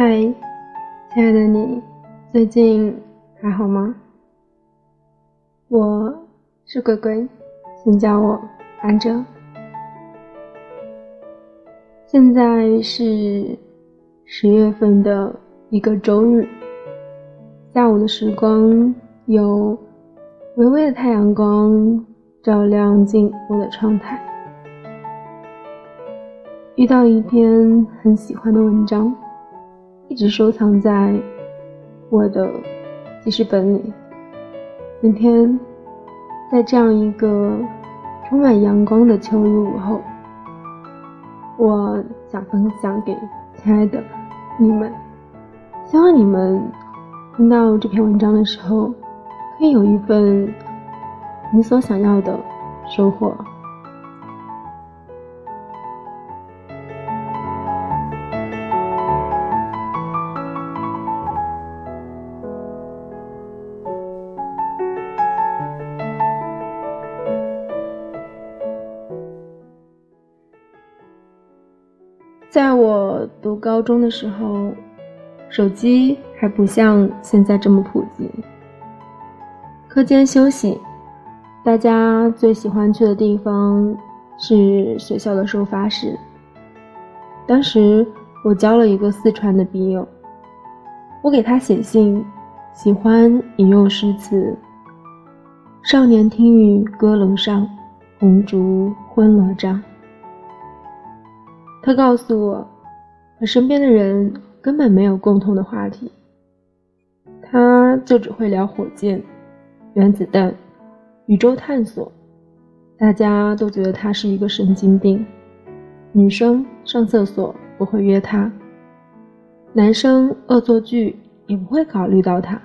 嗨，亲爱的你，最近还好吗？我是鬼鬼，请叫我安哲。现在是十月份的一个周日，下午的时光有微微的太阳光照亮进我的窗台，遇到一篇很喜欢的文章。一直收藏在我的记事本里。今天，在这样一个充满阳光的秋日午后，我想分享给亲爱的你们。希望你们听到这篇文章的时候，可以有一份你所想要的收获。在我读高中的时候，手机还不像现在这么普及。课间休息，大家最喜欢去的地方是学校的收发室。当时我交了一个四川的笔友，我给他写信，喜欢引用诗词：“少年听雨歌楼上，红烛昏罗帐。”他告诉我，和身边的人根本没有共同的话题，他就只会聊火箭、原子弹、宇宙探索，大家都觉得他是一个神经病。女生上厕所不会约他，男生恶作剧也不会考虑到他。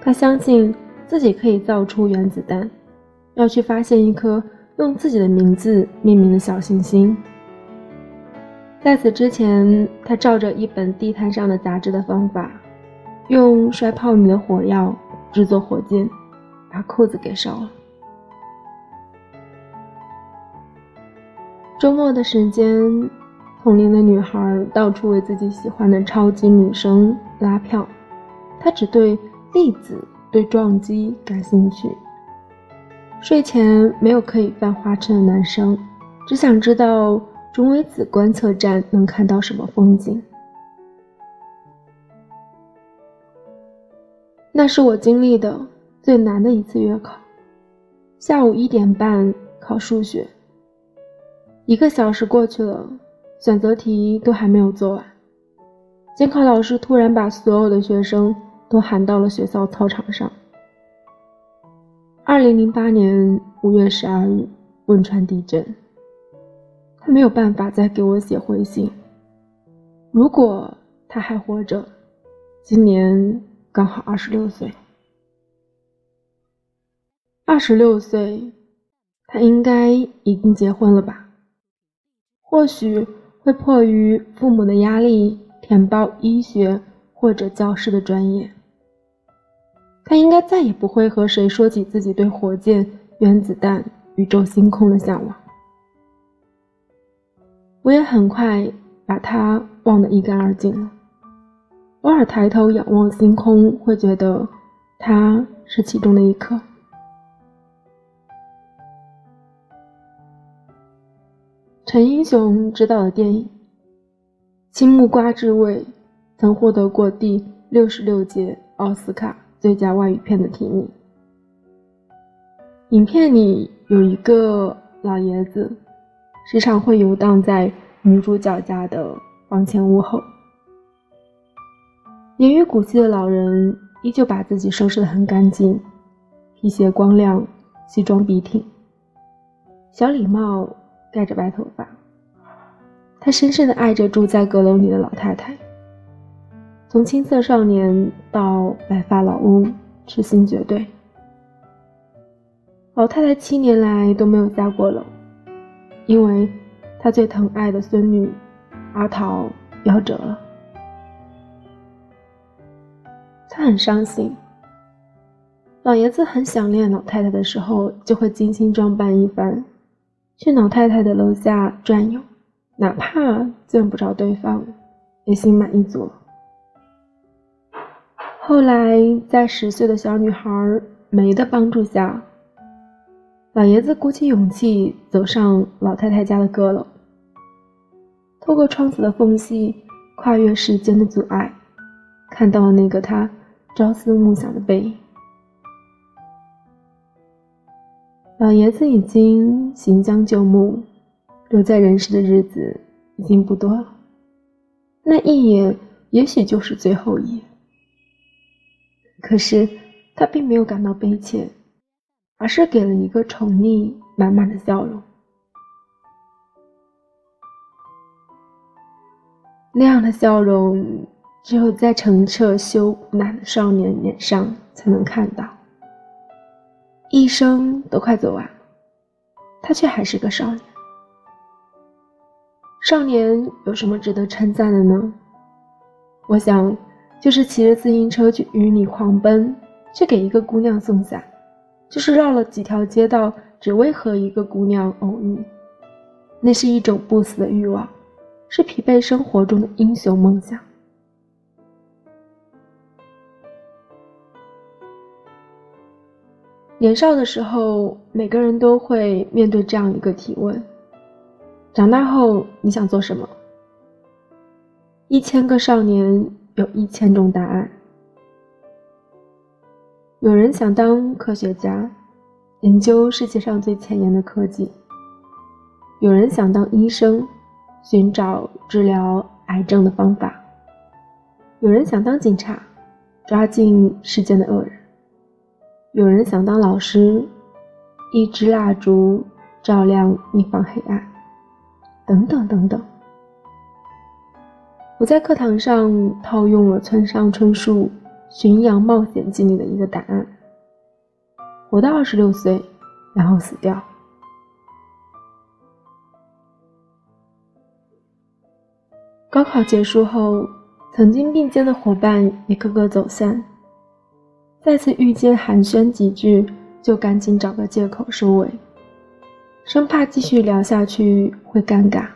他相信自己可以造出原子弹，要去发现一颗。用自己的名字命名的小行星。在此之前，他照着一本地摊上的杂志的方法，用摔炮女的火药制作火箭，把裤子给烧了。周末的时间，同龄的女孩到处为自己喜欢的超级女生拉票，他只对粒子对撞击感兴趣。睡前没有可以犯花痴的男生，只想知道中微子观测站能看到什么风景。那是我经历的最难的一次月考，下午一点半考数学，一个小时过去了，选择题都还没有做完，监考老师突然把所有的学生都喊到了学校操场上。二零零八年五月十二日，汶川地震。他没有办法再给我写回信。如果他还活着，今年刚好二十六岁。二十六岁，他应该已经结婚了吧？或许会迫于父母的压力，填报医学或者教师的专业。他应该再也不会和谁说起自己对火箭、原子弹、宇宙星空的向往。我也很快把他忘得一干二净了。偶尔抬头仰望星空，会觉得他是其中的一颗。陈英雄执导的电影《青木瓜之味》曾获得过第六十六届奥斯卡。最佳外语片的提名。影片里有一个老爷子，时常会游荡在女主角家的房前屋后。年逾古稀的老人依旧把自己收拾得很干净，皮鞋光亮，西装笔挺，小礼帽盖着白头发。他深深地爱着住在阁楼里的老太太。从青涩少年到白发老翁，痴心绝对。老太太七年来都没有下过楼，因为她最疼爱的孙女阿桃夭折了。她很伤心。老爷子很想念老太太的时候，就会精心装扮一番，去老太太的楼下转悠，哪怕见不着对方。也心满意足了。后来，在十岁的小女孩梅的帮助下，老爷子鼓起勇气走上老太太家的阁楼，透过窗子的缝隙，跨越时间的阻碍，看到了那个他朝思暮想的背影。老爷子已经行将就木，留在人世的日子已经不多了，那一眼也许就是最后一眼。可是他并没有感到悲切，而是给了一个宠溺满满的笑容。那样的笑容，只有在澄澈羞赧的少年脸上才能看到。一生都快走完，他却还是个少年。少年有什么值得称赞的呢？我想。就是骑着自行车去雨里狂奔，去给一个姑娘送伞，就是绕了几条街道，只为和一个姑娘偶遇。那是一种不死的欲望，是疲惫生活中的英雄梦想。年少的时候，每个人都会面对这样一个提问：长大后你想做什么？一千个少年。有一千种答案。有人想当科学家，研究世界上最前沿的科技；有人想当医生，寻找治疗癌症的方法；有人想当警察，抓进世间的恶人；有人想当老师，一支蜡烛照亮一方黑暗，等等等等。我在课堂上套用了村上春树《巡洋冒险记》里的一个答案：活到二十六岁，然后死掉。高考结束后，曾经并肩的伙伴一个个走散，再次遇见寒暄几句，就赶紧找个借口收尾，生怕继续聊下去会尴尬。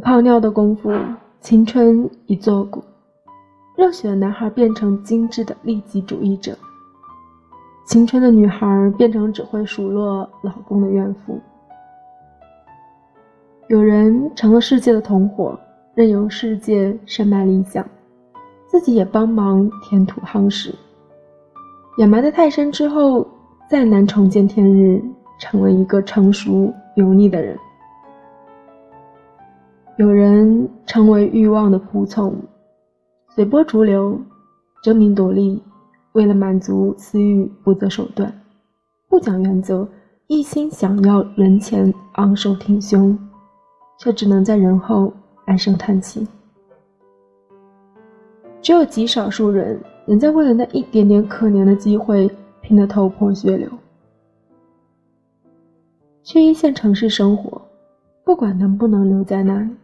泡尿的功夫，青春已作古。热血的男孩变成精致的利己主义者，青春的女孩变成只会数落老公的怨妇。有人成了世界的同伙，任由世界深埋理想，自己也帮忙填土夯实。掩埋的太深之后，再难重见天日，成了一个成熟油腻的人。有人成为欲望的仆从，随波逐流，争名夺利，为了满足私欲不择手段，不讲原则，一心想要人前昂首挺胸，却只能在人后唉声叹气。只有极少数人能在为了那一点点可怜的机会拼得头破血流。去一线城市生活，不管能不能留在那里。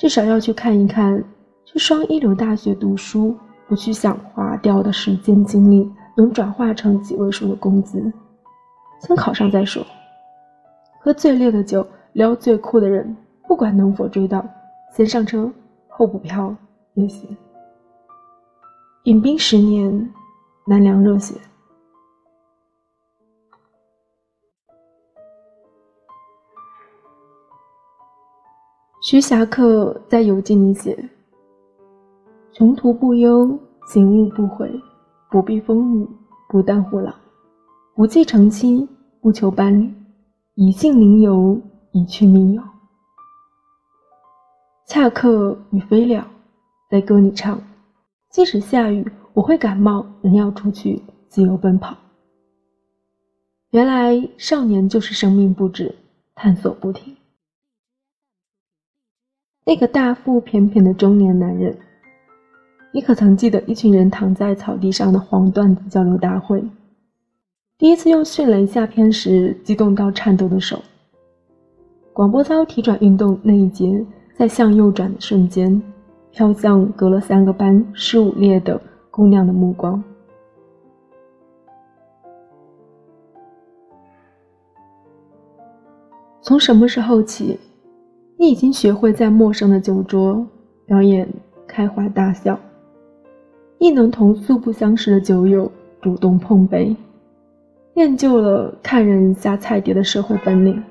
至少要去看一看，去双一流大学读书，不去想花掉的时间精力能转化成几位数的工资，先考上再说。喝最烈的酒，撩最酷的人，不管能否追到，先上车后补票也行。饮冰十年，难凉热血。徐霞客在游记里写：“穷途不忧，行路不悔，不避风雨，不淡虎狼，不计成亲，不求伴侣，以性临游，以去觅友。”恰克与飞鸟在歌里唱：“即使下雨，我会感冒，仍要出去自由奔跑。”原来少年就是生命不止，探索不停。那个大腹便便的中年男人，你可曾记得一群人躺在草地上的黄段子交流大会？第一次用迅雷下片时，激动到颤抖的手。广播操体转运动那一节，在向右转的瞬间，飘向隔了三个班十五列的姑娘的目光。从什么时候起？你已经学会在陌生的酒桌表演开怀大笑，亦能同素不相识的酒友主动碰杯，练就了看人下菜碟的社会本领。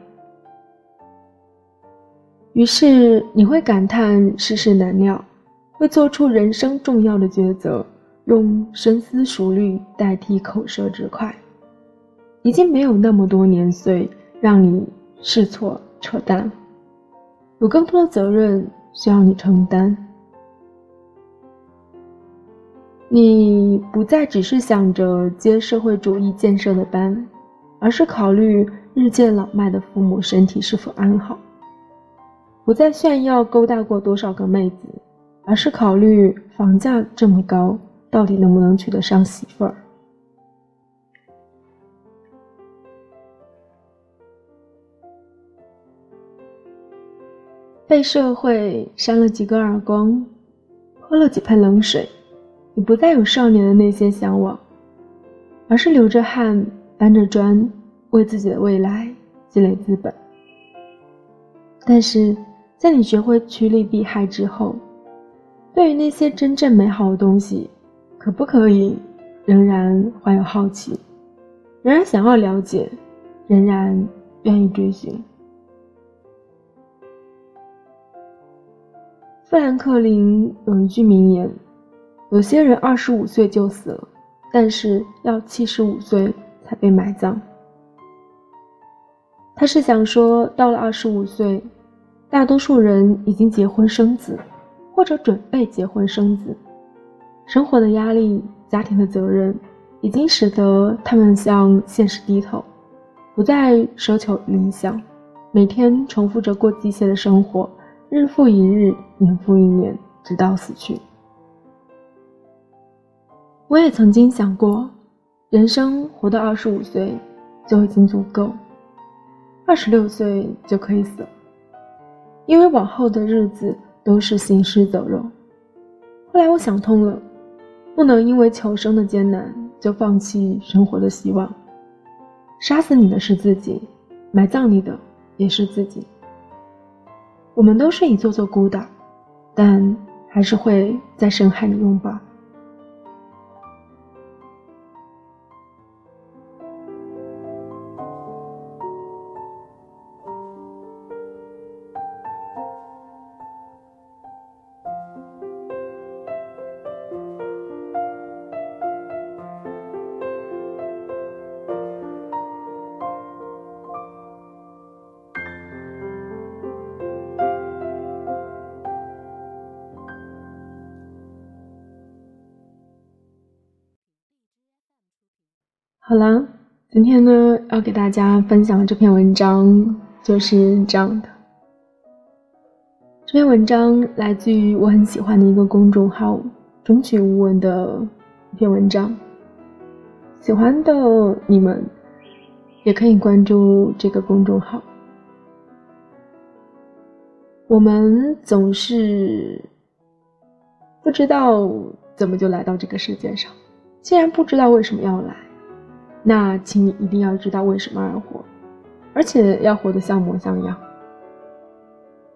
于是你会感叹世事难料，会做出人生重要的抉择，用深思熟虑代替口舌之快。已经没有那么多年岁让你试错扯淡。有更多的责任需要你承担，你不再只是想着接社会主义建设的班，而是考虑日渐老迈的父母身体是否安好；不再炫耀勾搭过多少个妹子，而是考虑房价这么高，到底能不能娶得上媳妇儿。被社会扇了几个耳光，泼了几盆冷水，你不再有少年的那些向往，而是流着汗搬着砖，为自己的未来积累资本。但是在你学会趋利避害之后，对于那些真正美好的东西，可不可以仍然怀有好奇，仍然想要了解，仍然愿意追寻？富兰克林有一句名言：“有些人二十五岁就死了，但是要七十五岁才被埋葬。”他是想说，到了二十五岁，大多数人已经结婚生子，或者准备结婚生子，生活的压力、家庭的责任，已经使得他们向现实低头，不再奢求理想，每天重复着过机械的生活。日复一日，年复一年，直到死去。我也曾经想过，人生活到二十五岁就已经足够，二十六岁就可以死了，因为往后的日子都是行尸走肉。后来我想通了，不能因为求生的艰难就放弃生活的希望。杀死你的是自己，埋葬你的也是自己。我们都是一座座孤岛，但还是会在深海里拥抱。好了，今天呢要给大家分享的这篇文章就是这样的。这篇文章来自于我很喜欢的一个公众号“中曲无闻”的一篇文章。喜欢的你们也可以关注这个公众号。我们总是不知道怎么就来到这个世界上，既然不知道为什么要来。那，请你一定要知道为什么而活，而且要活得像模像样。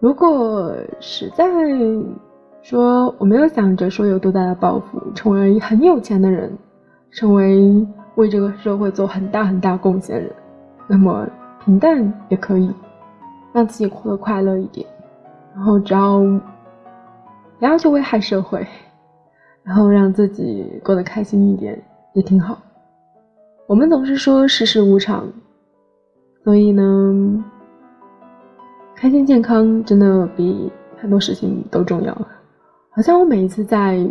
如果实在说我没有想着说有多大的抱负，成为很有钱的人，成为为这个社会做很大很大贡献人，那么平淡也可以，让自己活得快乐一点。然后只要不要去危害社会，然后让自己过得开心一点，也挺好。我们总是说世事无常，所以呢，开心健康真的比很多事情都重要。好像我每一次在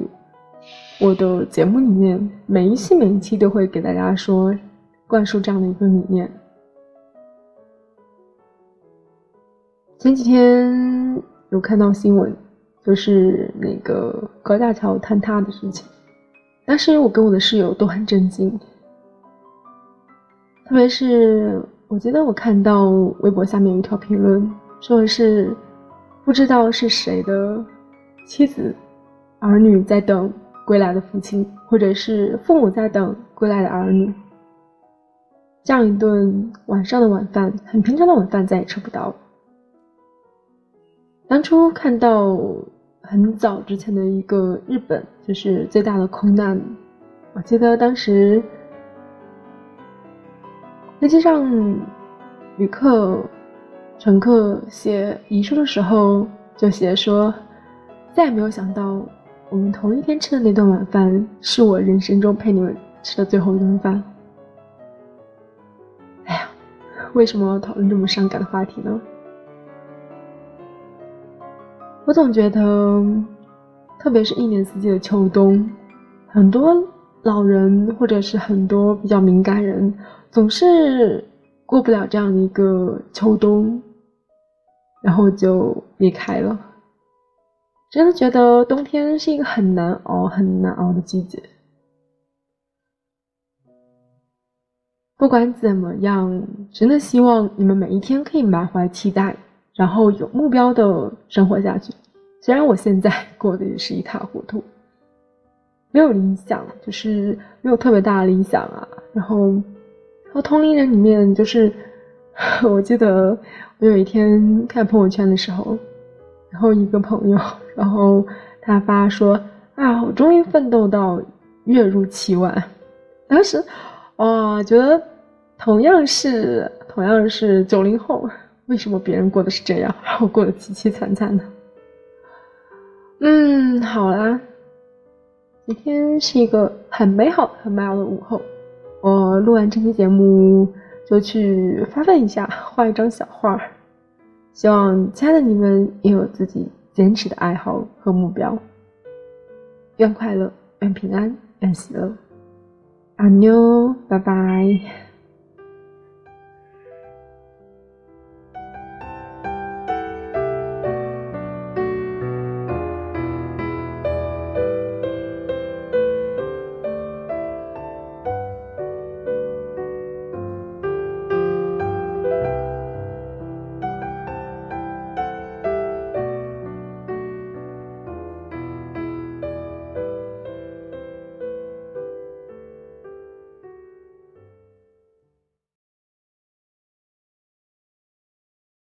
我的节目里面，每一期每一期都会给大家说灌输这样的一个理念。前几天有看到新闻，就是那个高架桥坍塌的事情，当时我跟我的室友都很震惊。特别是，我记得我看到微博下面有一条评论，说的是不知道是谁的妻子、儿女在等归来的父亲，或者是父母在等归来的儿女。这样一顿晚上的晚饭，很平常的晚饭，再也吃不到了。当初看到很早之前的一个日本，就是最大的空难，我记得当时飞机上旅客、乘客写遗书的时候，就写说：“再也没有想到，我们同一天吃的那顿晚饭，是我人生中陪你们吃的最后一顿饭。”哎呀，为什么讨论这么伤感的话题呢？我总觉得，特别是一年四季的秋冬，很多老人或者是很多比较敏感人，总是过不了这样的一个秋冬，然后就离开了。真的觉得冬天是一个很难熬、很难熬的季节。不管怎么样，真的希望你们每一天可以满怀期待。然后有目标的生活下去，虽然我现在过得也是一塌糊涂，没有理想，就是没有特别大的理想啊。然后，然后同龄人里面，就是 我记得我有一天看朋友圈的时候，然后一个朋友，然后他发说啊，我终于奋斗到月入七万。当时，哇，觉得同样是同样是九零后。为什么别人过的是这样，而我过得凄凄惨惨呢？嗯，好啦，今天是一个很美好、很美好的午后。我录完这期节目就去发奋一下，画一张小画。希望亲爱的你们也有自己坚持的爱好和目标。愿快乐，愿平安，愿喜乐。阿妞，拜拜。